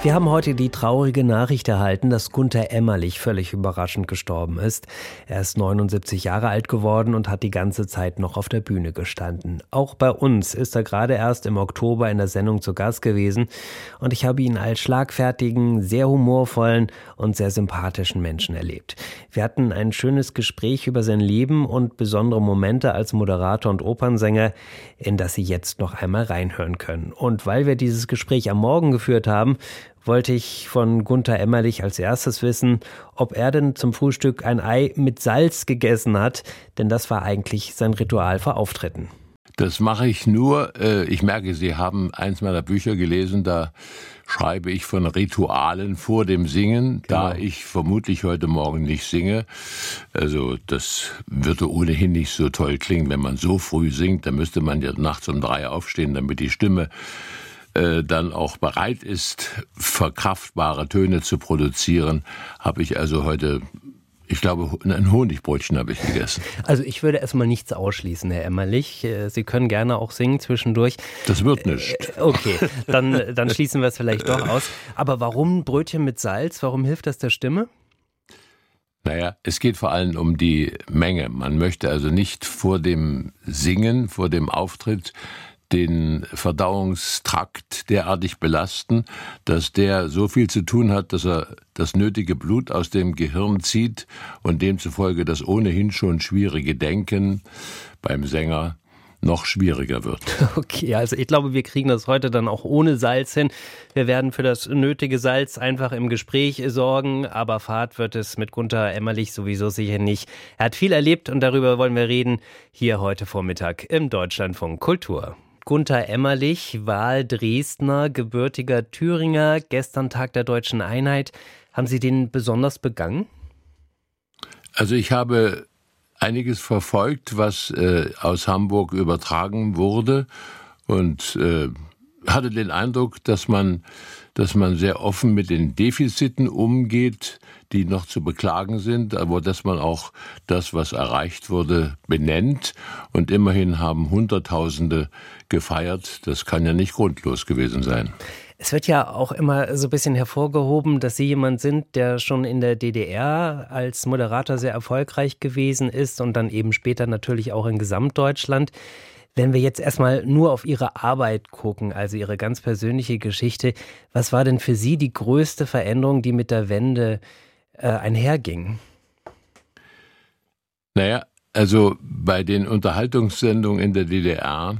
Wir haben heute die traurige Nachricht erhalten, dass Gunther Emmerlich völlig überraschend gestorben ist. Er ist 79 Jahre alt geworden und hat die ganze Zeit noch auf der Bühne gestanden. Auch bei uns ist er gerade erst im Oktober in der Sendung zu Gast gewesen und ich habe ihn als schlagfertigen, sehr humorvollen und sehr sympathischen Menschen erlebt. Wir hatten ein schönes Gespräch über sein Leben und besondere Momente als Moderator und Opernsänger, in das Sie jetzt noch einmal reinhören können. Und weil wir dieses Gespräch am Morgen geführt haben, wollte ich von Gunther Emmerlich als erstes wissen, ob er denn zum Frühstück ein Ei mit Salz gegessen hat, denn das war eigentlich sein Ritual vor Auftritten. Das mache ich nur, äh, ich merke, Sie haben eins meiner Bücher gelesen, da schreibe ich von Ritualen vor dem Singen, genau. da ich vermutlich heute Morgen nicht singe. Also das würde ohnehin nicht so toll klingen, wenn man so früh singt. Da müsste man ja nachts um drei aufstehen, damit die Stimme äh, dann auch bereit ist, verkraftbare Töne zu produzieren, habe ich also heute ich glaube, ein Honigbrötchen habe ich gegessen. Also ich würde erstmal nichts ausschließen, Herr Emmerlich. Äh, Sie können gerne auch singen zwischendurch. Das wird nicht. Äh, okay, dann, dann schließen wir es vielleicht doch aus. Aber warum Brötchen mit Salz? Warum hilft das der Stimme? Naja, es geht vor allem um die Menge. Man möchte also nicht vor dem Singen, vor dem Auftritt den Verdauungstrakt derartig belasten, dass der so viel zu tun hat, dass er das nötige Blut aus dem Gehirn zieht und demzufolge das ohnehin schon schwierige Denken beim Sänger noch schwieriger wird. Okay, also ich glaube, wir kriegen das heute dann auch ohne Salz hin. Wir werden für das nötige Salz einfach im Gespräch sorgen, aber Fahrt wird es mit Gunther Emmerlich sowieso sicher nicht. Er hat viel erlebt und darüber wollen wir reden hier heute Vormittag im Deutschlandfunk Kultur. Gunther Emmerlich, Wahl Dresdner, gebürtiger Thüringer, gestern Tag der deutschen Einheit. Haben Sie den besonders begangen? Also ich habe einiges verfolgt, was äh, aus Hamburg übertragen wurde und äh, hatte den Eindruck, dass man, dass man sehr offen mit den Defiziten umgeht, die noch zu beklagen sind, aber dass man auch das, was erreicht wurde, benennt. Und immerhin haben Hunderttausende gefeiert. Das kann ja nicht grundlos gewesen sein. Es wird ja auch immer so ein bisschen hervorgehoben, dass Sie jemand sind, der schon in der DDR als Moderator sehr erfolgreich gewesen ist und dann eben später natürlich auch in Gesamtdeutschland. Wenn wir jetzt erstmal nur auf Ihre Arbeit gucken, also Ihre ganz persönliche Geschichte, was war denn für Sie die größte Veränderung, die mit der Wende äh, einherging? Naja, also bei den Unterhaltungssendungen in der DDR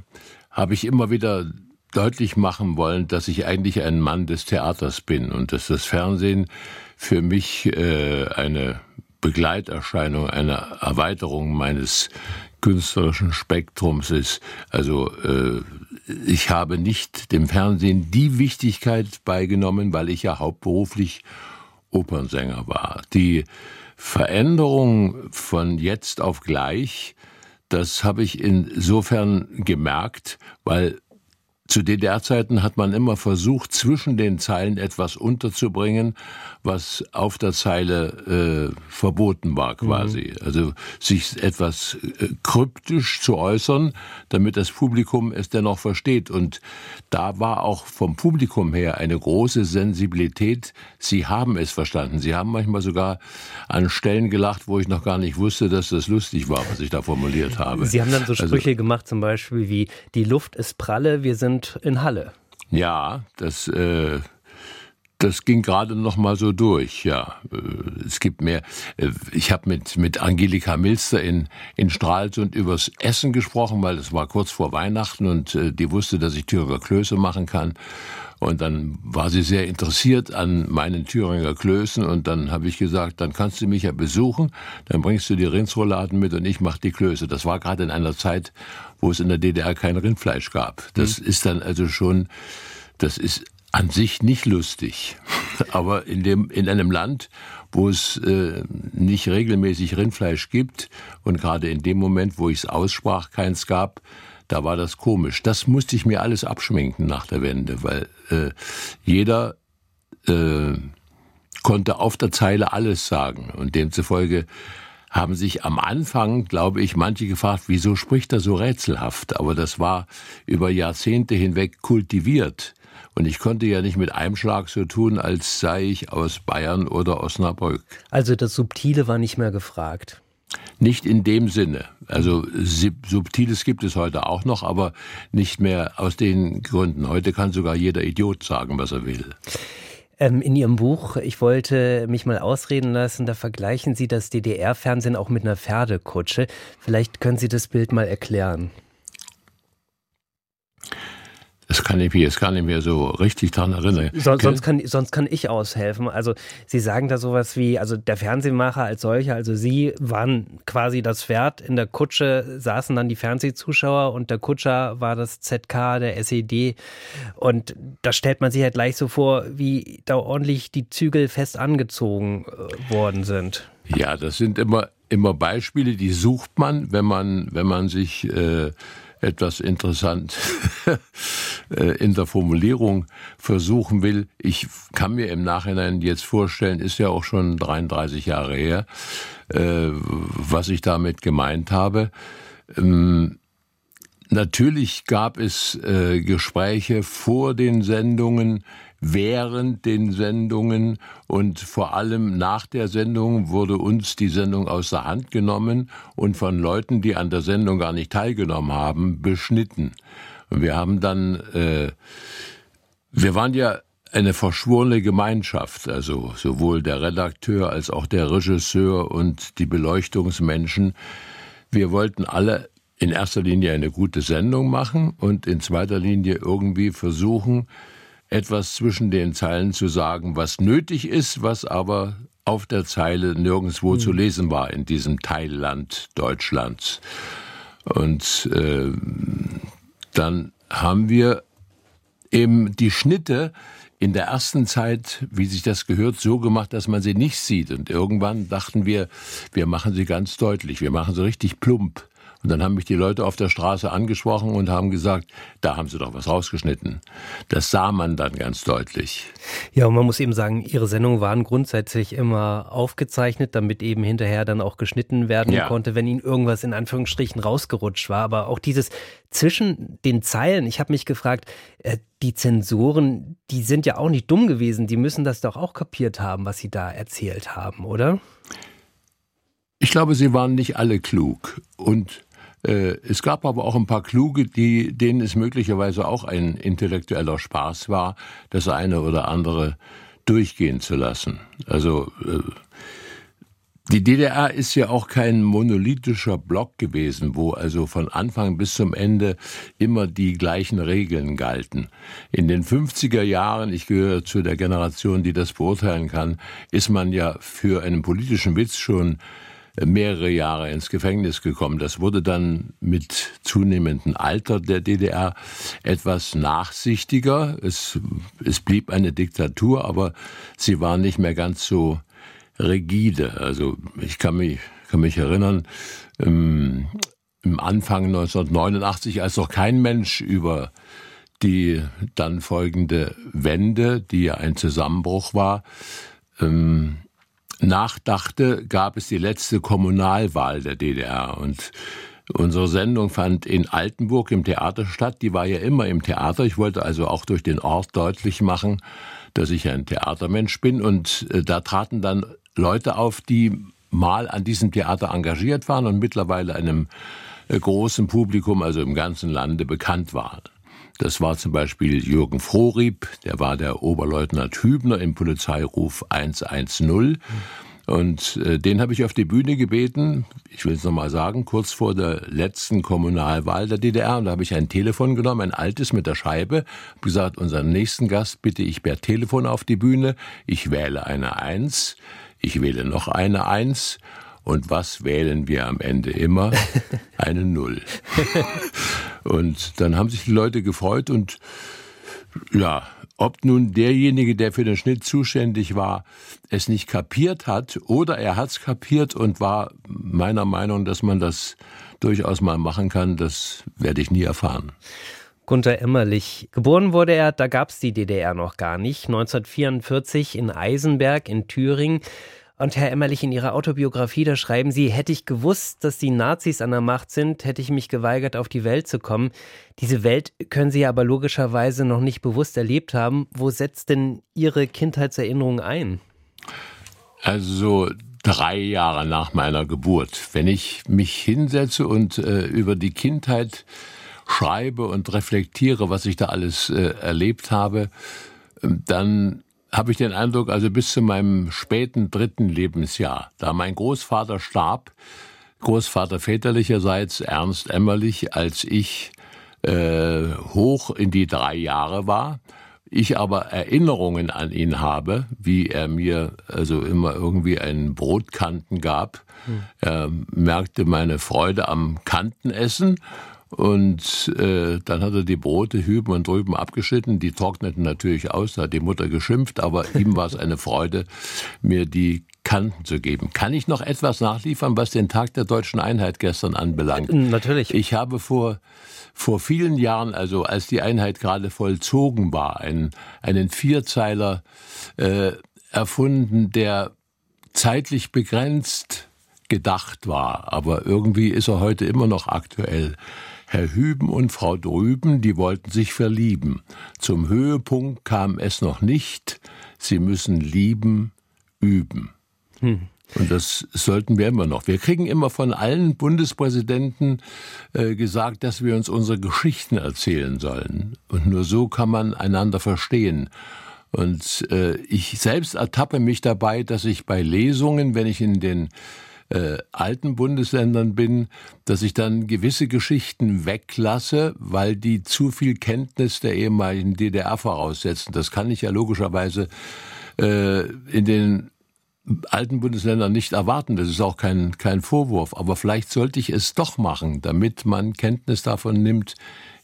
habe ich immer wieder deutlich machen wollen, dass ich eigentlich ein Mann des Theaters bin und dass das Fernsehen für mich äh, eine Begleiterscheinung, eine Erweiterung meines künstlerischen Spektrums ist. Also äh, ich habe nicht dem Fernsehen die Wichtigkeit beigenommen, weil ich ja hauptberuflich Opernsänger war. Die Veränderung von jetzt auf gleich das habe ich insofern gemerkt, weil zu DDR-Zeiten hat man immer versucht, zwischen den Zeilen etwas unterzubringen, was auf der Zeile äh, verboten war quasi. Mhm. Also sich etwas äh, kryptisch zu äußern, damit das Publikum es dennoch versteht. Und da war auch vom Publikum her eine große Sensibilität. Sie haben es verstanden. Sie haben manchmal sogar an Stellen gelacht, wo ich noch gar nicht wusste, dass das lustig war, was ich da formuliert habe. Sie haben dann so also Sprüche also, gemacht, zum Beispiel wie, die Luft ist pralle, wir sind und in Halle. Ja, das, äh, das ging gerade noch mal so durch. Ja, äh, es gibt mehr. Äh, ich habe mit mit Angelika Milster in in Stralsund übers Essen gesprochen, weil es war kurz vor Weihnachten und äh, die wusste, dass ich Thüringer Klöße machen kann. Und dann war sie sehr interessiert an meinen Thüringer Klößen und dann habe ich gesagt, dann kannst du mich ja besuchen, dann bringst du die Rindsrouladen mit und ich mache die Klöße. Das war gerade in einer Zeit, wo es in der DDR kein Rindfleisch gab. Das mhm. ist dann also schon, das ist an sich nicht lustig, aber in dem in einem Land, wo es äh, nicht regelmäßig Rindfleisch gibt und gerade in dem Moment, wo ich es aussprach, keins gab, da war das komisch. Das musste ich mir alles abschminken nach der Wende, weil äh, jeder äh, konnte auf der Zeile alles sagen und demzufolge haben sich am Anfang, glaube ich, manche gefragt, wieso spricht er so rätselhaft? Aber das war über Jahrzehnte hinweg kultiviert. Und ich konnte ja nicht mit einem Schlag so tun, als sei ich aus Bayern oder Osnabrück. Also das Subtile war nicht mehr gefragt. Nicht in dem Sinne. Also Subtiles gibt es heute auch noch, aber nicht mehr aus den Gründen. Heute kann sogar jeder Idiot sagen, was er will. Ähm, in Ihrem Buch, ich wollte mich mal ausreden lassen, da vergleichen Sie das DDR-Fernsehen auch mit einer Pferdekutsche. Vielleicht können Sie das Bild mal erklären. Das kann ich mir jetzt gar nicht mehr so richtig dran erinnern. So, sonst, kann, sonst kann ich aushelfen. Also Sie sagen da sowas wie, also der Fernsehmacher als solcher, also Sie waren quasi das Pferd, in der Kutsche saßen dann die Fernsehzuschauer und der Kutscher war das ZK, der SED. Und da stellt man sich halt gleich so vor, wie da ordentlich die Zügel fest angezogen äh, worden sind. Ja, das sind immer, immer Beispiele, die sucht man, wenn man, wenn man sich äh, etwas interessant in der Formulierung versuchen will. Ich kann mir im Nachhinein jetzt vorstellen, ist ja auch schon 33 Jahre her, äh, was ich damit gemeint habe. Ähm, natürlich gab es äh, Gespräche vor den Sendungen, während den Sendungen und vor allem nach der Sendung wurde uns die Sendung aus der Hand genommen und von Leuten, die an der Sendung gar nicht teilgenommen haben, beschnitten. Und wir haben dann, äh, wir waren ja eine verschworene Gemeinschaft, also sowohl der Redakteur als auch der Regisseur und die Beleuchtungsmenschen. Wir wollten alle in erster Linie eine gute Sendung machen und in zweiter Linie irgendwie versuchen, etwas zwischen den Zeilen zu sagen, was nötig ist, was aber auf der Zeile nirgendwo mhm. zu lesen war in diesem Teilland Deutschlands. Und äh, dann haben wir eben die Schnitte in der ersten Zeit, wie sich das gehört, so gemacht, dass man sie nicht sieht. Und irgendwann dachten wir, wir machen sie ganz deutlich, wir machen sie richtig plump. Und dann haben mich die Leute auf der Straße angesprochen und haben gesagt, da haben sie doch was rausgeschnitten. Das sah man dann ganz deutlich. Ja, und man muss eben sagen, ihre Sendungen waren grundsätzlich immer aufgezeichnet, damit eben hinterher dann auch geschnitten werden ja. konnte, wenn ihnen irgendwas in Anführungsstrichen rausgerutscht war. Aber auch dieses zwischen den Zeilen, ich habe mich gefragt, äh, die Zensoren, die sind ja auch nicht dumm gewesen, die müssen das doch auch kapiert haben, was sie da erzählt haben, oder? Ich glaube, sie waren nicht alle klug und es gab aber auch ein paar Kluge, die, denen es möglicherweise auch ein intellektueller Spaß war, das eine oder andere durchgehen zu lassen. Also äh, die DDR ist ja auch kein monolithischer Block gewesen, wo also von Anfang bis zum Ende immer die gleichen Regeln galten. In den 50er Jahren, ich gehöre zu der Generation, die das beurteilen kann, ist man ja für einen politischen Witz schon mehrere Jahre ins Gefängnis gekommen. Das wurde dann mit zunehmendem Alter der DDR etwas nachsichtiger. Es, es blieb eine Diktatur, aber sie war nicht mehr ganz so rigide. Also ich kann mich, kann mich erinnern, im, im Anfang 1989, als noch kein Mensch über die dann folgende Wende, die ja ein Zusammenbruch war, ähm, nachdachte, gab es die letzte Kommunalwahl der DDR und Unsere Sendung fand in Altenburg im Theater statt. Die war ja immer im Theater. Ich wollte also auch durch den Ort deutlich machen, dass ich ein Theatermensch bin. Und äh, da traten dann Leute auf, die mal an diesem Theater engagiert waren und mittlerweile einem äh, großen Publikum, also im ganzen Lande, bekannt waren. Das war zum Beispiel Jürgen Frohrieb, der war der Oberleutnant Hübner im Polizeiruf 110. Und äh, den habe ich auf die Bühne gebeten, ich will es nochmal sagen, kurz vor der letzten Kommunalwahl der DDR. Und da habe ich ein Telefon genommen, ein altes mit der Scheibe, habe gesagt, unseren nächsten Gast bitte ich per Telefon auf die Bühne. Ich wähle eine Eins, ich wähle noch eine Eins und was wählen wir am Ende immer? Eine Null. und dann haben sich die Leute gefreut und ja, ob nun derjenige, der für den Schnitt zuständig war, es nicht kapiert hat oder er hat es kapiert und war meiner Meinung, dass man das durchaus mal machen kann, das werde ich nie erfahren. Gunter Emmerlich. Geboren wurde er, da gab es die DDR noch gar nicht, 1944 in Eisenberg in Thüringen. Und Herr Emmerlich, in Ihrer Autobiografie, da schreiben Sie, hätte ich gewusst, dass die Nazis an der Macht sind, hätte ich mich geweigert, auf die Welt zu kommen. Diese Welt können Sie aber logischerweise noch nicht bewusst erlebt haben. Wo setzt denn Ihre Kindheitserinnerung ein? Also drei Jahre nach meiner Geburt. Wenn ich mich hinsetze und äh, über die Kindheit schreibe und reflektiere, was ich da alles äh, erlebt habe, dann habe ich den Eindruck, also bis zu meinem späten dritten Lebensjahr, da mein Großvater starb, Großvater väterlicherseits Ernst Emmerlich, als ich äh, hoch in die drei Jahre war, ich aber Erinnerungen an ihn habe, wie er mir also immer irgendwie einen Brotkanten gab. Hm. Er merkte meine Freude am Kantenessen und äh, dann hat er die Brote hüben und drüben abgeschnitten. Die trockneten natürlich aus, da hat die Mutter geschimpft, aber ihm war es eine Freude, mir die Kanten zu geben. Kann ich noch etwas nachliefern, was den Tag der deutschen Einheit gestern anbelangt? Natürlich. Ich habe vor, vor vielen Jahren, also als die Einheit gerade vollzogen war, einen, einen Vierzeiler äh, erfunden, der zeitlich begrenzt gedacht war, aber irgendwie ist er heute immer noch aktuell. Herr Hüben und Frau Drüben, die wollten sich verlieben. Zum Höhepunkt kam es noch nicht. Sie müssen lieben, üben. Hm. Und das sollten wir immer noch. Wir kriegen immer von allen Bundespräsidenten äh, gesagt, dass wir uns unsere Geschichten erzählen sollen. Und nur so kann man einander verstehen. Und äh, ich selbst ertappe mich dabei, dass ich bei Lesungen, wenn ich in den äh, alten Bundesländern bin, dass ich dann gewisse Geschichten weglasse, weil die zu viel Kenntnis der ehemaligen DDR voraussetzen. Das kann ich ja logischerweise äh, in den alten Bundesländern nicht erwarten. Das ist auch kein, kein Vorwurf. Aber vielleicht sollte ich es doch machen, damit man Kenntnis davon nimmt,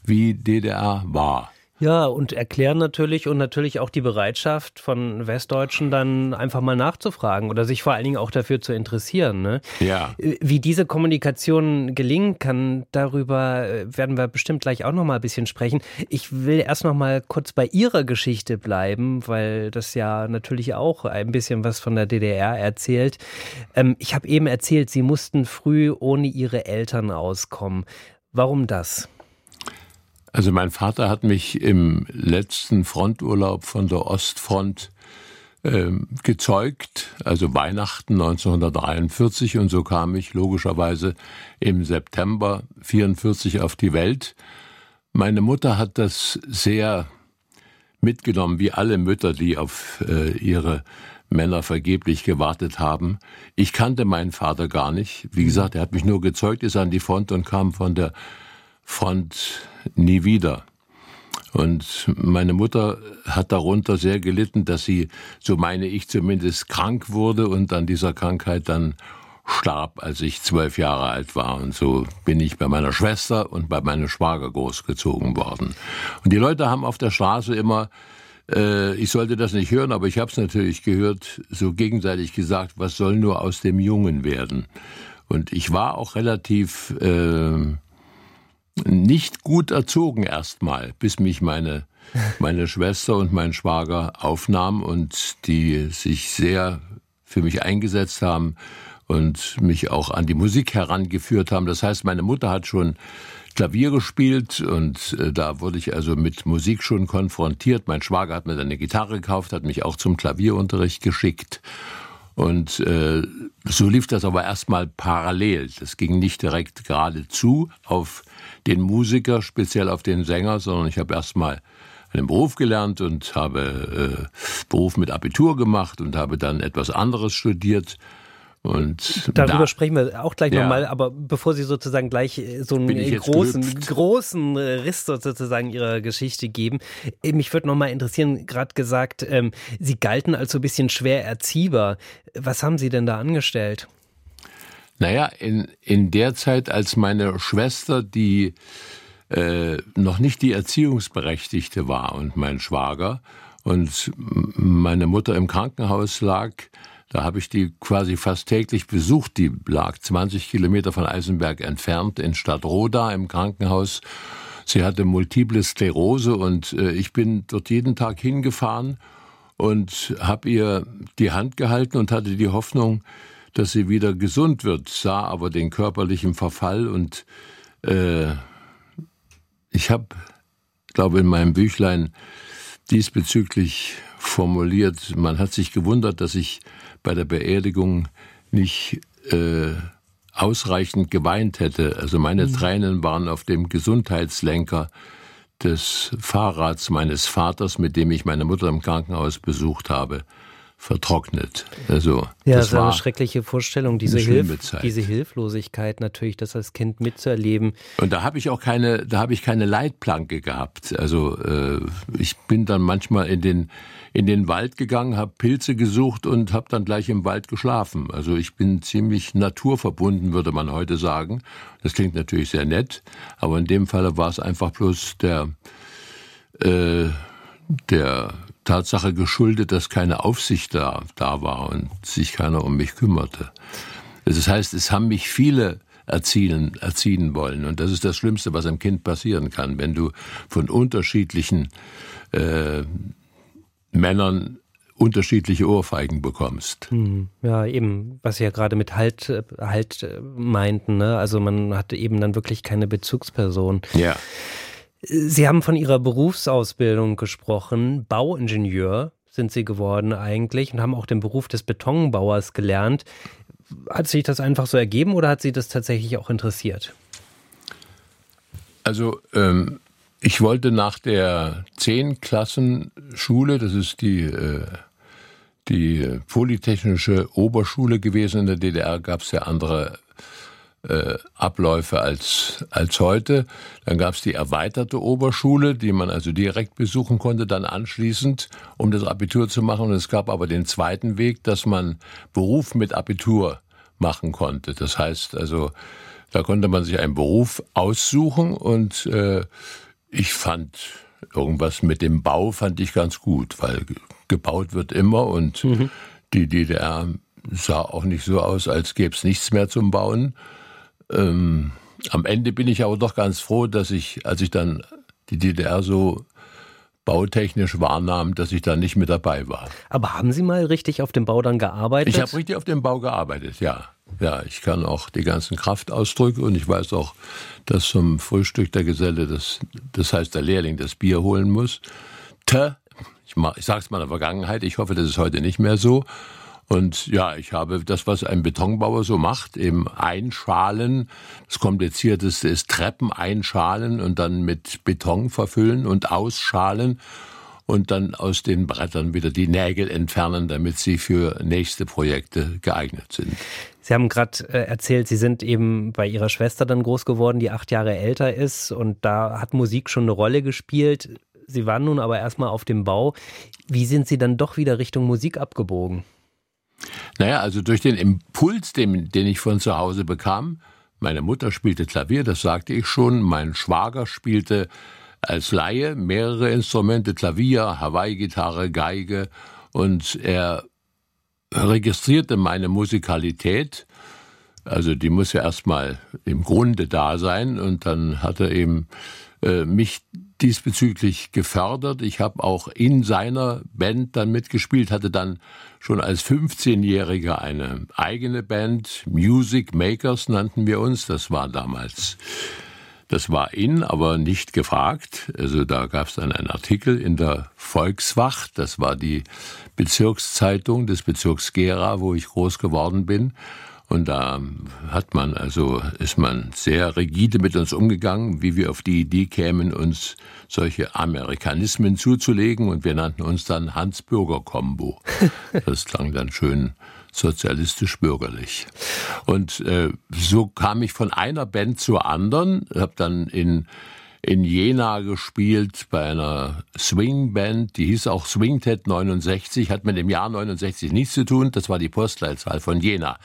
wie DDR war. Ja, und erklären natürlich und natürlich auch die Bereitschaft von Westdeutschen dann einfach mal nachzufragen oder sich vor allen Dingen auch dafür zu interessieren. Ne? Ja. Wie diese Kommunikation gelingen kann, darüber äh, werden wir bestimmt gleich auch noch mal ein bisschen sprechen. Ich will erst noch mal kurz bei Ihrer Geschichte bleiben, weil das ja natürlich auch ein bisschen was von der DDR erzählt. Ähm, ich habe eben erzählt, Sie mussten früh ohne Ihre Eltern auskommen. Warum das? Also mein Vater hat mich im letzten Fronturlaub von der Ostfront äh, gezeugt, also Weihnachten 1943 und so kam ich logischerweise im September 44 auf die Welt. Meine Mutter hat das sehr mitgenommen, wie alle Mütter, die auf äh, ihre Männer vergeblich gewartet haben. Ich kannte meinen Vater gar nicht. Wie gesagt, er hat mich nur gezeugt, ist an die Front und kam von der Front nie wieder. Und meine Mutter hat darunter sehr gelitten, dass sie, so meine ich zumindest, krank wurde und an dieser Krankheit dann starb, als ich zwölf Jahre alt war. Und so bin ich bei meiner Schwester und bei meinem Schwager großgezogen worden. Und die Leute haben auf der Straße immer, äh, ich sollte das nicht hören, aber ich habe es natürlich gehört, so gegenseitig gesagt, was soll nur aus dem Jungen werden? Und ich war auch relativ äh, nicht gut erzogen erstmal, bis mich meine, meine Schwester und mein Schwager aufnahmen und die sich sehr für mich eingesetzt haben und mich auch an die Musik herangeführt haben. Das heißt, meine Mutter hat schon Klavier gespielt und äh, da wurde ich also mit Musik schon konfrontiert. Mein Schwager hat mir dann eine Gitarre gekauft, hat mich auch zum Klavierunterricht geschickt. Und äh, so lief das aber erstmal parallel. Das ging nicht direkt geradezu auf den Musiker, speziell auf den Sänger, sondern ich habe erstmal einen Beruf gelernt und habe äh, Beruf mit Abitur gemacht und habe dann etwas anderes studiert. Und Darüber da, sprechen wir auch gleich ja. nochmal, aber bevor Sie sozusagen gleich äh, so einen großen, großen Riss sozusagen Ihrer Geschichte geben, äh, mich würde nochmal interessieren, gerade gesagt, ähm, Sie galten als so ein bisschen schwer erziehbar. Was haben Sie denn da angestellt? Naja, in, in der Zeit, als meine Schwester, die äh, noch nicht die Erziehungsberechtigte war und mein Schwager und meine Mutter im Krankenhaus lag, da habe ich die quasi fast täglich besucht. Die lag 20 Kilometer von Eisenberg entfernt in Stadtroda im Krankenhaus. Sie hatte multiple Sklerose und äh, ich bin dort jeden Tag hingefahren und habe ihr die Hand gehalten und hatte die Hoffnung, dass sie wieder gesund wird, sah aber den körperlichen Verfall und äh, ich habe, glaube in meinem Büchlein diesbezüglich formuliert, man hat sich gewundert, dass ich bei der Beerdigung nicht äh, ausreichend geweint hätte. Also meine mhm. Tränen waren auf dem Gesundheitslenker des Fahrrads meines Vaters, mit dem ich meine Mutter im Krankenhaus besucht habe vertrocknet. Also ja, das, das war eine schreckliche Vorstellung, diese, Hilf diese Hilflosigkeit natürlich, das als Kind mitzuerleben. Und da habe ich auch keine, da habe ich keine Leitplanke gehabt. Also äh, ich bin dann manchmal in den in den Wald gegangen, habe Pilze gesucht und habe dann gleich im Wald geschlafen. Also ich bin ziemlich naturverbunden, würde man heute sagen. Das klingt natürlich sehr nett, aber in dem Falle war es einfach bloß der äh, der Tatsache geschuldet, dass keine Aufsicht da, da war und sich keiner um mich kümmerte. Das heißt, es haben mich viele erziehen, erziehen wollen. Und das ist das Schlimmste, was einem Kind passieren kann, wenn du von unterschiedlichen äh, Männern unterschiedliche Ohrfeigen bekommst. Hm, ja, eben, was Sie ja gerade mit Halt, halt meinten, ne? Also man hatte eben dann wirklich keine Bezugsperson. Ja. Sie haben von Ihrer Berufsausbildung gesprochen. Bauingenieur sind Sie geworden eigentlich und haben auch den Beruf des Betonbauers gelernt. Hat sich das einfach so ergeben oder hat Sie das tatsächlich auch interessiert? Also ähm, ich wollte nach der Zehn-Klassen-Schule, das ist die, äh, die Polytechnische Oberschule gewesen in der DDR, gab es ja andere äh, Abläufe als, als heute. Dann gab es die erweiterte Oberschule, die man also direkt besuchen konnte, dann anschließend, um das Abitur zu machen. Und es gab aber den zweiten Weg, dass man Beruf mit Abitur machen konnte. Das heißt also, da konnte man sich einen Beruf aussuchen und äh, ich fand irgendwas mit dem Bau fand ich ganz gut, weil gebaut wird immer und mhm. die DDR sah auch nicht so aus, als gäbe es nichts mehr zum Bauen. Ähm, am Ende bin ich aber doch ganz froh, dass ich, als ich dann die DDR so bautechnisch wahrnahm, dass ich da nicht mit dabei war. Aber haben Sie mal richtig auf dem Bau dann gearbeitet? Ich habe richtig auf dem Bau gearbeitet, ja. Ja, ich kann auch die ganzen Kraftausdrücke und ich weiß auch, dass zum Frühstück der Geselle, das, das heißt der Lehrling, das Bier holen muss. T, ich, ich sage es mal in der Vergangenheit, ich hoffe, das ist heute nicht mehr so. Und ja, ich habe das, was ein Betonbauer so macht, eben einschalen. Das komplizierteste ist Treppen einschalen und dann mit Beton verfüllen und ausschalen und dann aus den Brettern wieder die Nägel entfernen, damit sie für nächste Projekte geeignet sind. Sie haben gerade äh, erzählt, Sie sind eben bei Ihrer Schwester dann groß geworden, die acht Jahre älter ist und da hat Musik schon eine Rolle gespielt. Sie waren nun aber erstmal auf dem Bau. Wie sind Sie dann doch wieder Richtung Musik abgebogen? Naja, also durch den Impuls, den, den ich von zu Hause bekam, meine Mutter spielte Klavier, das sagte ich schon, mein Schwager spielte als Laie mehrere Instrumente, Klavier, Hawaii-Gitarre, Geige und er registrierte meine Musikalität, also die muss ja erstmal im Grunde da sein und dann hat er eben äh, mich diesbezüglich gefördert. Ich habe auch in seiner Band dann mitgespielt, hatte dann schon als 15-Jähriger eine eigene Band, Music Makers nannten wir uns. Das war damals, das war in, aber nicht gefragt. Also da gab es dann einen Artikel in der Volkswacht, das war die Bezirkszeitung des Bezirks Gera, wo ich groß geworden bin. Und da hat man also, ist man sehr rigide mit uns umgegangen, wie wir auf die Idee kämen, uns solche Amerikanismen zuzulegen. Und wir nannten uns dann Hans-Bürger-Kombo. Das klang dann schön sozialistisch-bürgerlich. Und äh, so kam ich von einer Band zur anderen, habe dann in in Jena gespielt bei einer Swing-Band, die hieß auch Swingtet 69, hat mit dem Jahr 69 nichts zu tun, das war die Postleitzahl von Jena.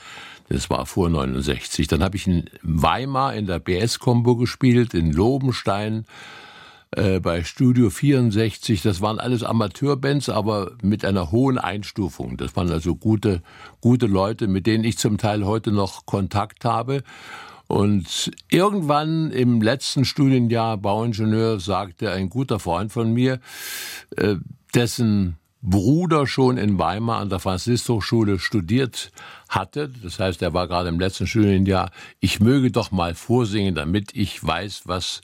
Das war vor 69. Dann habe ich in Weimar in der BS-Kombo gespielt, in Lobenstein, äh, bei Studio 64. Das waren alles Amateurbands, aber mit einer hohen Einstufung. Das waren also gute, gute Leute, mit denen ich zum Teil heute noch Kontakt habe. Und irgendwann im letzten Studienjahr Bauingenieur sagte ein guter Freund von mir, äh, dessen Bruder schon in Weimar an der Franzishochschule studiert hatte. Das heißt, er war gerade im letzten Studienjahr. Ich möge doch mal vorsingen, damit ich weiß, was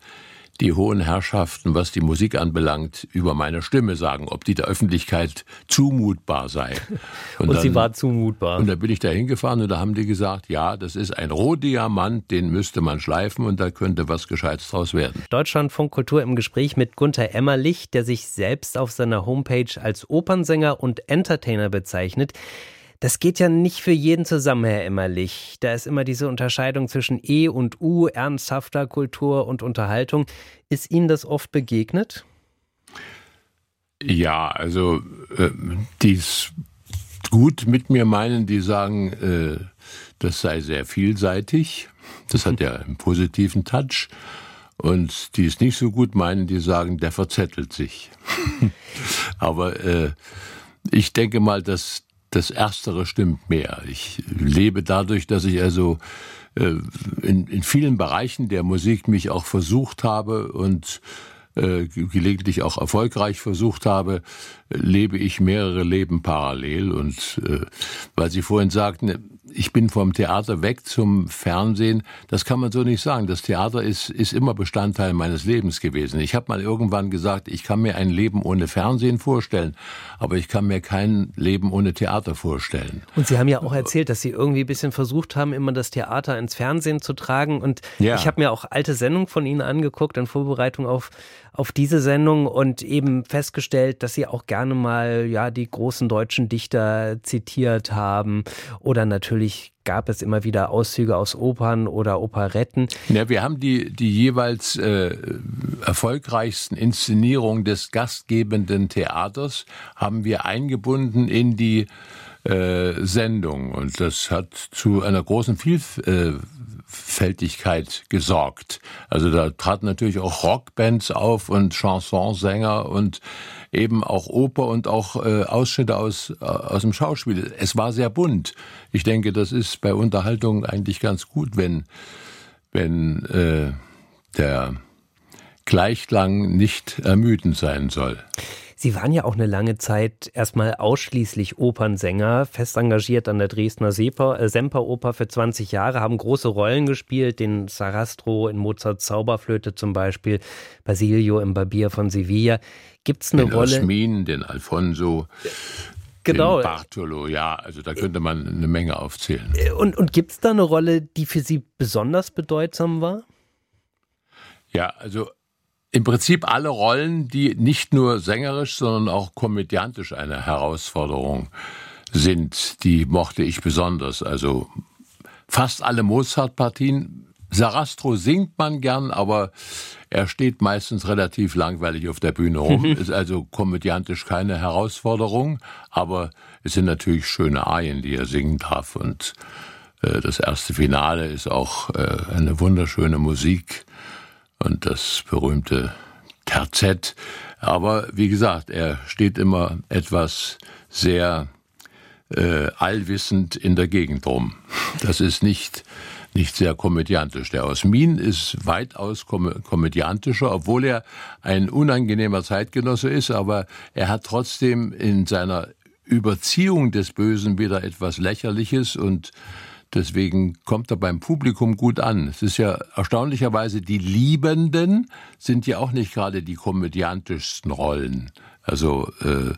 die hohen Herrschaften, was die Musik anbelangt, über meine Stimme sagen, ob die der Öffentlichkeit zumutbar sei. Und, und dann, sie war zumutbar. Und da bin ich da hingefahren und da haben die gesagt, ja, das ist ein Rohdiamant, den müsste man schleifen und da könnte was Gescheites draus werden. Deutschlandfunk Kultur im Gespräch mit Gunther Emmerlich, der sich selbst auf seiner Homepage als Opernsänger und Entertainer bezeichnet. Das geht ja nicht für jeden zusammen, Herr Emmerlich. Da ist immer diese Unterscheidung zwischen E und U, ernsthafter Kultur und Unterhaltung. Ist Ihnen das oft begegnet? Ja, also äh, die es gut mit mir meinen, die sagen, äh, das sei sehr vielseitig. Das hat ja einen positiven Touch. Und die es nicht so gut meinen, die sagen, der verzettelt sich. Aber äh, ich denke mal, dass das Erstere stimmt mehr. Ich lebe dadurch, dass ich also äh, in, in vielen Bereichen der Musik mich auch versucht habe und äh, gelegentlich auch erfolgreich versucht habe, lebe ich mehrere Leben parallel. Und äh, weil Sie vorhin sagten, ich bin vom Theater weg zum Fernsehen, das kann man so nicht sagen. Das Theater ist, ist immer Bestandteil meines Lebens gewesen. Ich habe mal irgendwann gesagt, ich kann mir ein Leben ohne Fernsehen vorstellen, aber ich kann mir kein Leben ohne Theater vorstellen. Und Sie haben ja auch erzählt, dass Sie irgendwie ein bisschen versucht haben, immer das Theater ins Fernsehen zu tragen. Und ja. ich habe mir auch alte Sendungen von Ihnen angeguckt in Vorbereitung auf, auf diese Sendung und eben festgestellt, dass Sie auch gerne mal ja die großen deutschen Dichter zitiert haben oder natürlich gab es immer wieder Auszüge aus Opern oder Operetten. Ja, wir haben die, die jeweils äh, erfolgreichsten Inszenierungen des gastgebenden Theaters haben wir eingebunden in die äh, Sendung und das hat zu einer großen Vielfältigkeit gesorgt. Also da traten natürlich auch Rockbands auf und Chansonsänger und eben auch Oper und auch äh, Ausschnitte aus, äh, aus dem Schauspiel. Es war sehr bunt. Ich denke, das ist bei Unterhaltung eigentlich ganz gut, wenn, wenn äh, der Gleichklang nicht ermüdend sein soll. Sie waren ja auch eine lange Zeit erstmal ausschließlich Opernsänger, fest engagiert an der Dresdner äh, Semperoper für 20 Jahre, haben große Rollen gespielt, den Sarastro in Mozarts Zauberflöte zum Beispiel, Basilio im Barbier von Sevilla. Gibt es eine den Rolle? Osmin, den Alfonso. Genau. Den Bartolo, ja, also da könnte man eine Menge aufzählen. Äh, und, und gibt es da eine Rolle, die für Sie besonders bedeutsam war? Ja, also im Prinzip alle Rollen, die nicht nur sängerisch, sondern auch komödiantisch eine Herausforderung sind, die mochte ich besonders. Also fast alle Mozart-Partien. Sarastro singt man gern, aber er steht meistens relativ langweilig auf der Bühne rum. Ist also komödiantisch keine Herausforderung, aber es sind natürlich schöne Arien, die er singen darf. Und äh, das erste Finale ist auch äh, eine wunderschöne Musik und das berühmte Terzett. Aber wie gesagt, er steht immer etwas sehr äh, allwissend in der Gegend rum. Das ist nicht nicht sehr komödiantisch. Der Osmin ist weitaus kom komödiantischer, obwohl er ein unangenehmer Zeitgenosse ist, aber er hat trotzdem in seiner Überziehung des Bösen wieder etwas Lächerliches und Deswegen kommt er beim Publikum gut an. Es ist ja erstaunlicherweise, die Liebenden sind ja auch nicht gerade die komödiantischsten Rollen. Also äh,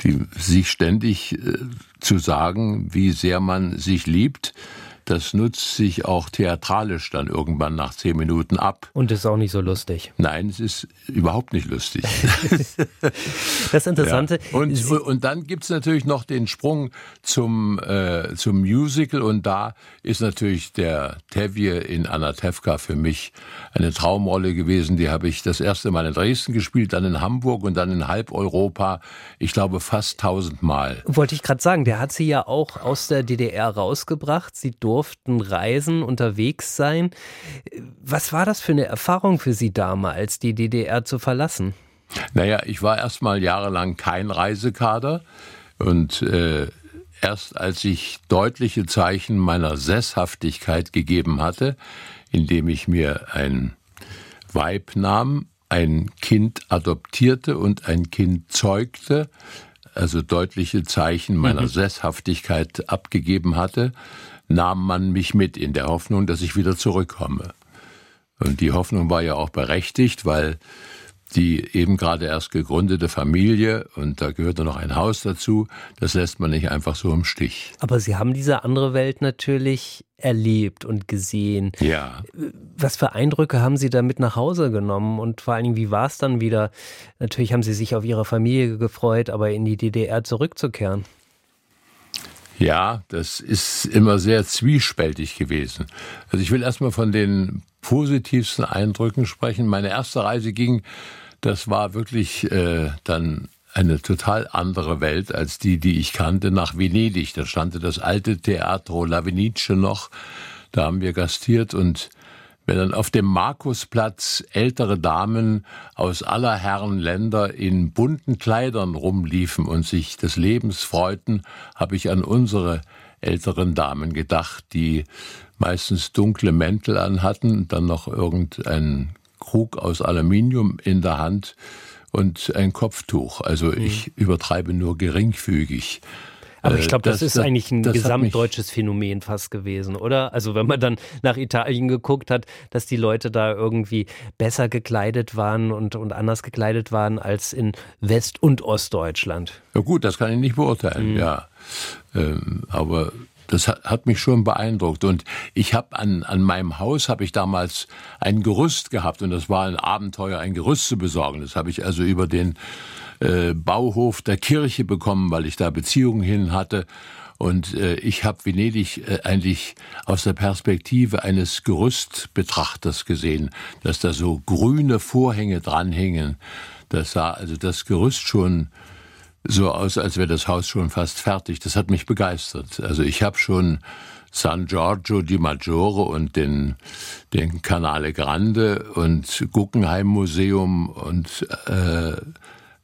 die, sich ständig äh, zu sagen, wie sehr man sich liebt, das nutzt sich auch theatralisch dann irgendwann nach zehn Minuten ab. Und ist auch nicht so lustig. Nein, es ist überhaupt nicht lustig. das Interessante. Ja. Und, und dann gibt's natürlich noch den Sprung zum, äh, zum Musical und da ist natürlich der Tevje in Anatevka für mich eine Traumrolle gewesen. Die habe ich das erste Mal in Dresden gespielt, dann in Hamburg und dann in halb Europa. Ich glaube fast tausendmal. Wollte ich gerade sagen, der hat sie ja auch aus der DDR rausgebracht. Sie durfte durften reisen, unterwegs sein. Was war das für eine Erfahrung für Sie damals, die DDR zu verlassen? Naja, ich war erst mal jahrelang kein Reisekader und äh, erst als ich deutliche Zeichen meiner Sesshaftigkeit gegeben hatte, indem ich mir ein Weib nahm, ein Kind adoptierte und ein Kind zeugte, also deutliche Zeichen meiner mhm. Sesshaftigkeit abgegeben hatte, nahm man mich mit in der Hoffnung, dass ich wieder zurückkomme. Und die Hoffnung war ja auch berechtigt, weil die eben gerade erst gegründete Familie und da gehörte noch ein Haus dazu, das lässt man nicht einfach so im Stich. Aber Sie haben diese andere Welt natürlich erlebt und gesehen. Ja. Was für Eindrücke haben Sie da mit nach Hause genommen und vor allen Dingen, wie war es dann wieder? Natürlich haben Sie sich auf Ihre Familie gefreut, aber in die DDR zurückzukehren. Ja, das ist immer sehr zwiespältig gewesen. Also ich will erstmal von den positivsten Eindrücken sprechen. Meine erste Reise ging, das war wirklich äh, dann eine total andere Welt als die, die ich kannte, nach Venedig. Da stand das alte Teatro La Venice noch. Da haben wir gastiert und wenn dann auf dem Markusplatz ältere Damen aus aller Herren Länder in bunten Kleidern rumliefen und sich des Lebens freuten, habe ich an unsere älteren Damen gedacht, die meistens dunkle Mäntel anhatten, dann noch irgendein Krug aus Aluminium in der Hand und ein Kopftuch. Also ich mhm. übertreibe nur geringfügig. Aber ich äh, glaube, das, das, ist eigentlich ein gesamtdeutsches Phänomen fast gewesen, oder? Also wenn man dann nach Italien geguckt hat, dass die Leute da irgendwie besser gekleidet waren und, und anders gekleidet waren als in West- und Ostdeutschland. Ja gut, das kann ich nicht beurteilen, mhm. ja. Ähm, aber das hat, hat, mich schon beeindruckt und ich habe an, an meinem Haus habe ich damals ein Gerüst gehabt und das war ein Abenteuer, ein Gerüst zu besorgen. Das habe ich also über den äh, Bauhof der Kirche bekommen, weil ich da Beziehungen hin hatte. Und äh, ich habe Venedig äh, eigentlich aus der Perspektive eines Gerüstbetrachters gesehen, dass da so grüne Vorhänge dranhängen. Das sah also das Gerüst schon so aus, als wäre das Haus schon fast fertig. Das hat mich begeistert. Also ich habe schon San Giorgio di Maggiore und den, den Canale Grande und Guggenheim Museum und äh,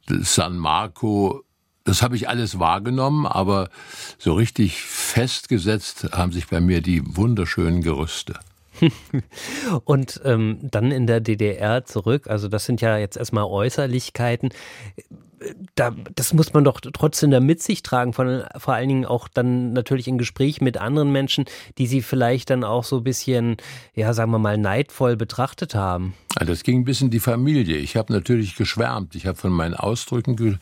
San Marco, das habe ich alles wahrgenommen, aber so richtig festgesetzt haben sich bei mir die wunderschönen Gerüste. Und ähm, dann in der DDR zurück, also das sind ja jetzt erstmal Äußerlichkeiten. Da, das muss man doch trotzdem da mit sich tragen, von, vor allen Dingen auch dann natürlich in Gespräch mit anderen Menschen, die sie vielleicht dann auch so ein bisschen, ja, sagen wir mal, neidvoll betrachtet haben. Das ging bis in die Familie. Ich habe natürlich geschwärmt. Ich habe von meinen Ausdrücken ge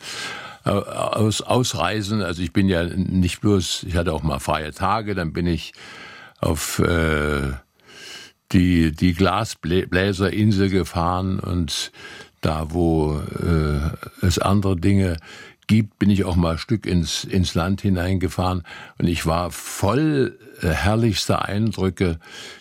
äh, aus Ausreisen, also ich bin ja nicht bloß, ich hatte auch mal freie Tage, dann bin ich auf äh, die, die Glasbläserinsel gefahren und da, wo äh, es andere Dinge gibt, bin ich auch mal ein Stück ins, ins Land hineingefahren und ich war voll äh, herrlichster Eindrücke.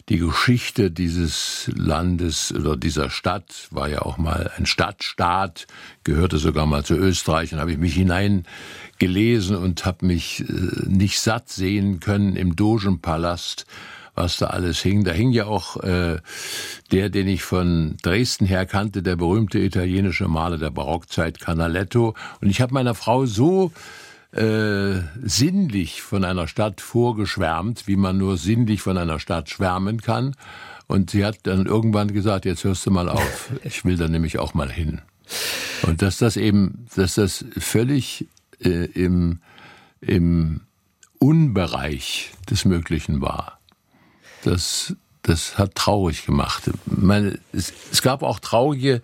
Die Geschichte dieses Landes oder dieser Stadt war ja auch mal ein Stadtstaat, gehörte sogar mal zu Österreich und habe ich mich hineingelesen und habe mich äh, nicht satt sehen können im Dogenpalast was da alles hing. Da hing ja auch äh, der, den ich von Dresden her kannte, der berühmte italienische Maler der Barockzeit, Canaletto. Und ich habe meiner Frau so äh, sinnlich von einer Stadt vorgeschwärmt, wie man nur sinnlich von einer Stadt schwärmen kann. Und sie hat dann irgendwann gesagt, jetzt hörst du mal auf, ich will da nämlich auch mal hin. Und dass das eben, dass das völlig äh, im, im Unbereich des Möglichen war das, das hat traurig gemacht. Meine, es, es gab auch traurige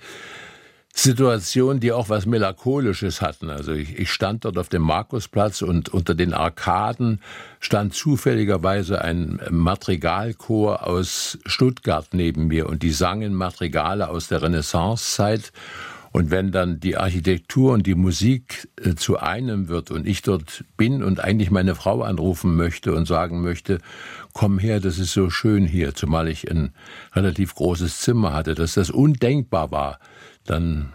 Situationen, die auch was Melancholisches hatten. Also ich, ich, stand dort auf dem Markusplatz und unter den Arkaden stand zufälligerweise ein Madrigalchor aus Stuttgart neben mir und die sangen Madrigale aus der Renaissancezeit und wenn dann die Architektur und die Musik äh, zu einem wird und ich dort bin und eigentlich meine Frau anrufen möchte und sagen möchte, komm her, das ist so schön hier, zumal ich ein relativ großes Zimmer hatte, dass das undenkbar war, dann,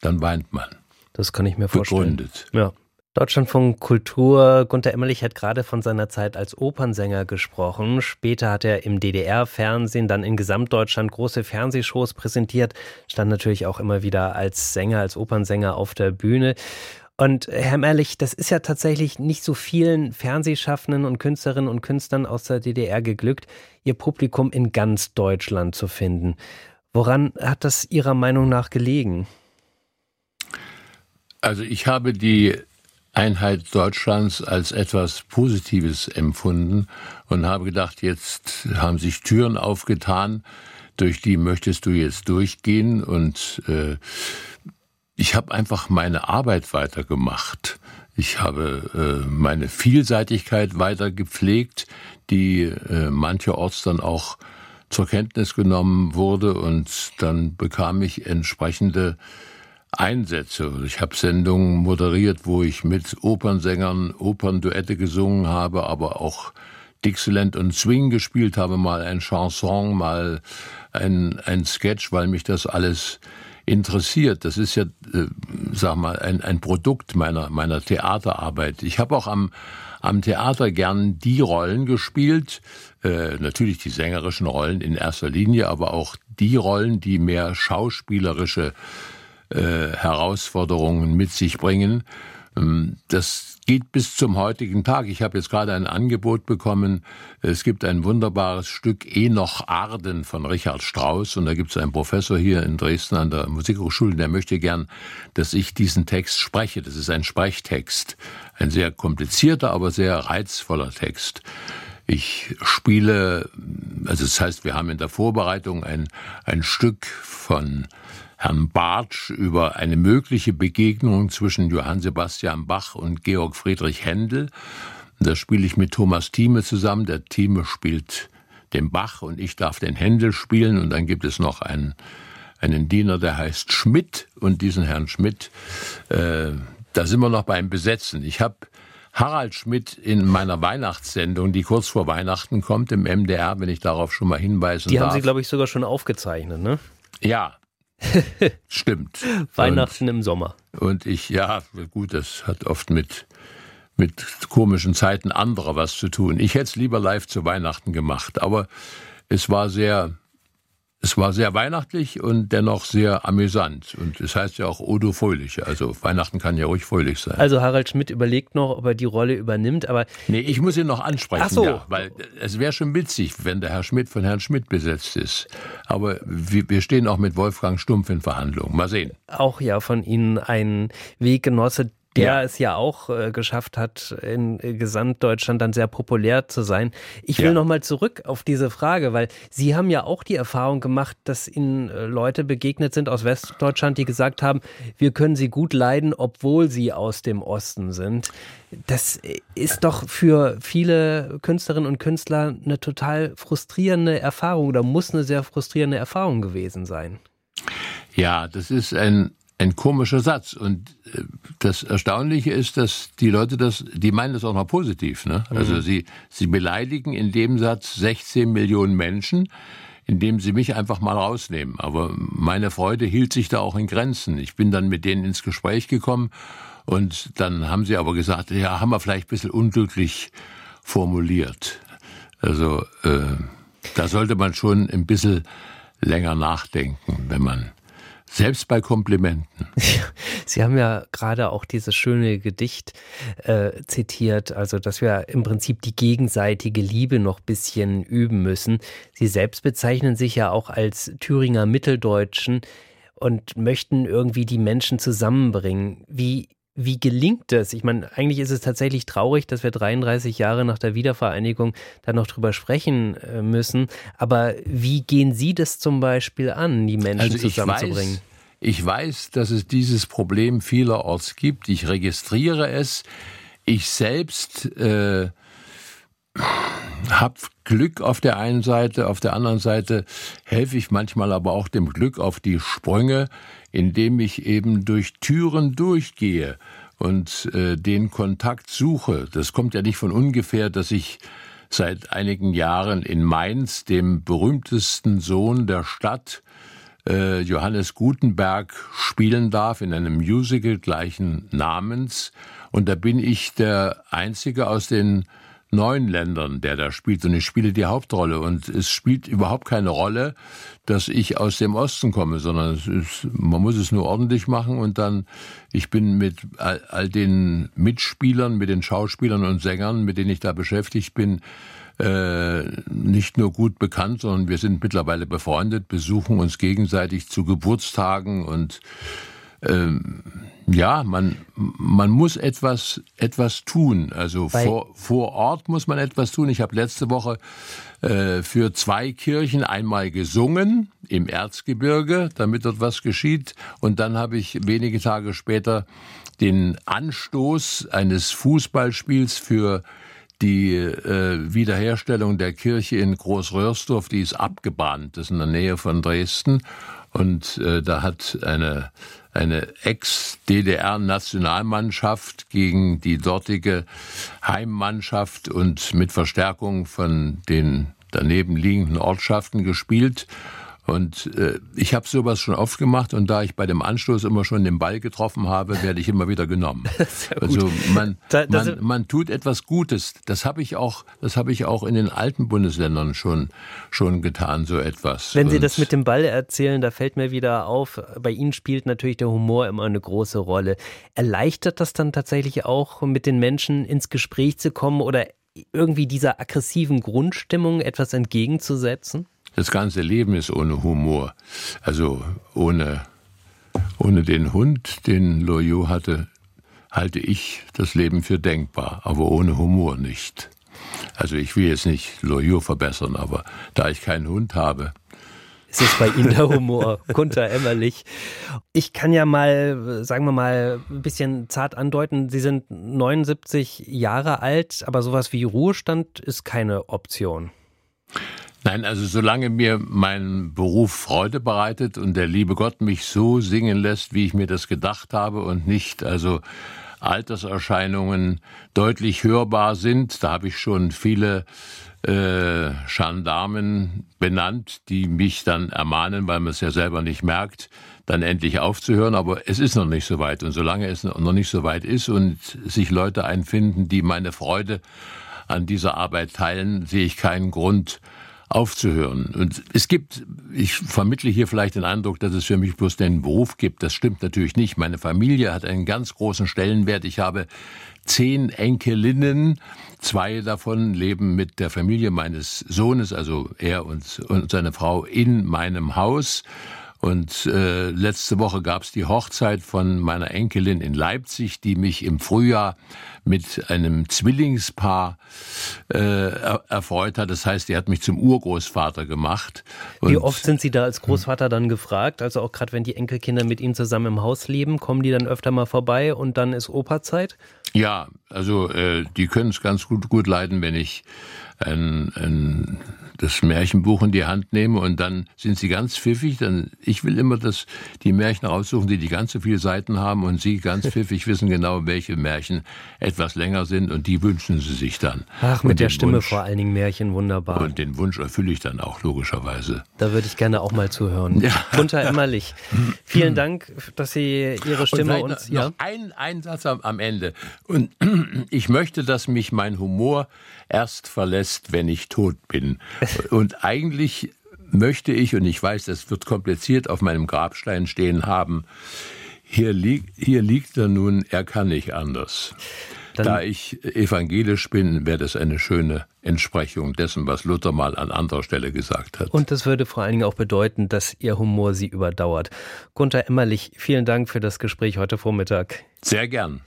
dann weint man. Das kann ich mir vorstellen. Begründet. Ja. Deutschlandfunk Kultur. Gunter Emmerlich hat gerade von seiner Zeit als Opernsänger gesprochen. Später hat er im DDR-Fernsehen, dann in Gesamtdeutschland große Fernsehshows präsentiert, stand natürlich auch immer wieder als Sänger, als Opernsänger auf der Bühne. Und Herr Emmerlich, das ist ja tatsächlich nicht so vielen Fernsehschaffenden und Künstlerinnen und Künstlern aus der DDR geglückt, ihr Publikum in ganz Deutschland zu finden. Woran hat das Ihrer Meinung nach gelegen? Also ich habe die Einheit Deutschlands als etwas Positives empfunden und habe gedacht, jetzt haben sich Türen aufgetan, durch die möchtest du jetzt durchgehen und äh, ich habe einfach meine Arbeit weitergemacht. Ich habe äh, meine Vielseitigkeit weiter gepflegt, die äh, mancherorts dann auch zur Kenntnis genommen wurde und dann bekam ich entsprechende Einsätze. Ich habe Sendungen moderiert, wo ich mit Opernsängern Opernduette gesungen habe, aber auch Dixieland und Swing gespielt habe, mal ein Chanson, mal ein, ein Sketch, weil mich das alles interessiert. Das ist ja, äh, sag mal, ein, ein Produkt meiner, meiner Theaterarbeit. Ich habe auch am, am Theater gern die Rollen gespielt, äh, natürlich die sängerischen Rollen in erster Linie, aber auch die Rollen, die mehr schauspielerische äh, Herausforderungen mit sich bringen. Ähm, das geht bis zum heutigen Tag. Ich habe jetzt gerade ein Angebot bekommen. Es gibt ein wunderbares Stück Enoch Arden von Richard Strauss und da gibt es einen Professor hier in Dresden an der Musikhochschule, der möchte gern, dass ich diesen Text spreche. Das ist ein Sprechtext. Ein sehr komplizierter, aber sehr reizvoller Text. Ich spiele, also das heißt, wir haben in der Vorbereitung ein, ein Stück von Herrn Bartsch über eine mögliche Begegnung zwischen Johann Sebastian Bach und Georg Friedrich Händel. Da spiele ich mit Thomas Thieme zusammen. Der Thieme spielt den Bach und ich darf den Händel spielen. Und dann gibt es noch einen, einen Diener, der heißt Schmidt. Und diesen Herrn Schmidt, äh, da sind wir noch beim Besetzen. Ich habe Harald Schmidt in meiner Weihnachtssendung, die kurz vor Weihnachten kommt, im MDR, wenn ich darauf schon mal hinweisen die darf. Die haben Sie, glaube ich, sogar schon aufgezeichnet, ne? Ja, Stimmt. Weihnachten und, im Sommer. Und ich, ja, gut, das hat oft mit, mit komischen Zeiten anderer was zu tun. Ich hätte es lieber live zu Weihnachten gemacht, aber es war sehr, es war sehr weihnachtlich und dennoch sehr amüsant. Und es heißt ja auch Odo Fröhliche. Also Weihnachten kann ja ruhig fröhlich sein. Also Harald Schmidt überlegt noch, ob er die Rolle übernimmt, aber. Nee, ich muss ihn noch ansprechen. Ach so. Ja, weil es wäre schon witzig, wenn der Herr Schmidt von Herrn Schmidt besetzt ist. Aber wir stehen auch mit Wolfgang Stumpf in Verhandlungen. Mal sehen. Auch ja von Ihnen ein Weggenosse, der ja. es ja auch äh, geschafft hat, in äh, Gesamtdeutschland dann sehr populär zu sein. Ich will ja. nochmal zurück auf diese Frage, weil Sie haben ja auch die Erfahrung gemacht, dass Ihnen äh, Leute begegnet sind aus Westdeutschland, die gesagt haben, wir können Sie gut leiden, obwohl Sie aus dem Osten sind. Das äh, ist doch für viele Künstlerinnen und Künstler eine total frustrierende Erfahrung oder muss eine sehr frustrierende Erfahrung gewesen sein. Ja, das ist ein ein komischer Satz. Und äh, das Erstaunliche ist, dass die Leute das, die meinen das auch noch positiv. Ne? Also mhm. Sie, sie beleidigen in dem Satz 16 Millionen Menschen, indem sie mich einfach mal rausnehmen. Aber meine Freude hielt sich da auch in Grenzen. Ich bin dann mit denen ins Gespräch gekommen und dann haben sie aber gesagt, ja, haben wir vielleicht ein bisschen unglücklich formuliert. Also äh, da sollte man schon ein bisschen länger nachdenken, wenn man selbst bei Komplimenten. Sie haben ja gerade auch dieses schöne Gedicht äh, zitiert, also dass wir im Prinzip die gegenseitige Liebe noch ein bisschen üben müssen. Sie selbst bezeichnen sich ja auch als Thüringer Mitteldeutschen und möchten irgendwie die Menschen zusammenbringen. Wie wie gelingt das? Ich meine, eigentlich ist es tatsächlich traurig, dass wir 33 Jahre nach der Wiedervereinigung da noch drüber sprechen äh, müssen. Aber wie gehen Sie das zum Beispiel an, die Menschen also zusammenzubringen? Weiß, ich weiß, dass es dieses Problem vielerorts gibt. Ich registriere es. Ich selbst äh, habe Glück auf der einen Seite, auf der anderen Seite helfe ich manchmal aber auch dem Glück auf die Sprünge, indem ich eben durch Türen durchgehe und äh, den Kontakt suche. Das kommt ja nicht von ungefähr, dass ich seit einigen Jahren in Mainz, dem berühmtesten Sohn der Stadt, äh, Johannes Gutenberg spielen darf in einem Musical gleichen Namens. Und da bin ich der Einzige aus den neun Ländern, der da spielt. Und ich spiele die Hauptrolle. Und es spielt überhaupt keine Rolle, dass ich aus dem Osten komme, sondern ist, man muss es nur ordentlich machen. Und dann, ich bin mit all, all den Mitspielern, mit den Schauspielern und Sängern, mit denen ich da beschäftigt bin, äh, nicht nur gut bekannt, sondern wir sind mittlerweile befreundet, besuchen uns gegenseitig zu Geburtstagen und ähm, ja, man, man muss etwas, etwas tun. Also vor, vor Ort muss man etwas tun. Ich habe letzte Woche äh, für zwei Kirchen einmal gesungen im Erzgebirge, damit dort was geschieht. Und dann habe ich wenige Tage später den Anstoß eines Fußballspiels für die äh, Wiederherstellung der Kirche in Großröhrsdorf, die ist abgebahnt, das ist in der Nähe von Dresden. Und äh, da hat eine, eine Ex-DDR-Nationalmannschaft gegen die dortige Heimmannschaft und mit Verstärkung von den daneben liegenden Ortschaften gespielt. Und äh, ich habe sowas schon oft gemacht und da ich bei dem Anstoß immer schon den Ball getroffen habe, werde ich immer wieder genommen. also man, man, man tut etwas Gutes. Das habe ich auch, das habe ich auch in den alten Bundesländern schon schon getan, so etwas. Wenn Sie das mit dem Ball erzählen, da fällt mir wieder auf, bei Ihnen spielt natürlich der Humor immer eine große Rolle. Erleichtert das dann tatsächlich auch, mit den Menschen ins Gespräch zu kommen oder irgendwie dieser aggressiven Grundstimmung etwas entgegenzusetzen? Das ganze Leben ist ohne Humor. Also ohne, ohne den Hund, den Loyot hatte, halte ich das Leben für denkbar, aber ohne Humor nicht. Also ich will jetzt nicht Loyot verbessern, aber da ich keinen Hund habe, ist es bei Ihnen der Humor, Gunther Emmerlich. Ich kann ja mal, sagen wir mal, ein bisschen zart andeuten, Sie sind 79 Jahre alt, aber sowas wie Ruhestand ist keine Option. Nein, also solange mir mein Beruf Freude bereitet und der liebe Gott mich so singen lässt, wie ich mir das gedacht habe und nicht also Alterserscheinungen deutlich hörbar sind, da habe ich schon viele äh, Gendarmen benannt, die mich dann ermahnen, weil man es ja selber nicht merkt, dann endlich aufzuhören. Aber es ist noch nicht so weit. Und solange es noch nicht so weit ist und sich Leute einfinden, die meine Freude an dieser Arbeit teilen, sehe ich keinen Grund, aufzuhören. Und es gibt, ich vermittle hier vielleicht den Eindruck, dass es für mich bloß den Beruf gibt. Das stimmt natürlich nicht. Meine Familie hat einen ganz großen Stellenwert. Ich habe zehn Enkelinnen. Zwei davon leben mit der Familie meines Sohnes, also er und, und seine Frau, in meinem Haus. Und äh, letzte Woche gab es die Hochzeit von meiner Enkelin in Leipzig, die mich im Frühjahr mit einem Zwillingspaar äh, er erfreut hat. Das heißt, die hat mich zum Urgroßvater gemacht. Und Wie oft sind Sie da als Großvater dann gefragt? Also auch gerade wenn die Enkelkinder mit Ihnen zusammen im Haus leben, kommen die dann öfter mal vorbei und dann ist Operzeit? Ja, also äh, die können es ganz gut, gut leiden, wenn ich ein, ein das Märchenbuch in die Hand nehme und dann sind sie ganz pfiffig. Dann, ich will immer dass die Märchen raussuchen, die die ganz so viele Seiten haben und sie ganz pfiffig wissen genau, welche Märchen etwas länger sind und die wünschen sie sich dann. Ach, mit der Stimme Wunsch, vor allen Dingen Märchen, wunderbar. Und den Wunsch erfülle ich dann auch logischerweise. Da würde ich gerne auch mal zuhören. Ja. Gunther Emmerlich, vielen Dank, dass Sie Ihre Stimme und uns... Noch, ja? ein, ein Satz am, am Ende. Und ich möchte, dass mich mein Humor erst verlässt, wenn ich tot bin. Und eigentlich möchte ich, und ich weiß, das wird kompliziert, auf meinem Grabstein stehen haben, hier, lieg, hier liegt er nun, er kann nicht anders. Dann da ich evangelisch bin, wäre das eine schöne Entsprechung dessen, was Luther mal an anderer Stelle gesagt hat. Und das würde vor allen Dingen auch bedeuten, dass Ihr Humor Sie überdauert. Gunther Emmerlich, vielen Dank für das Gespräch heute Vormittag. Sehr gern.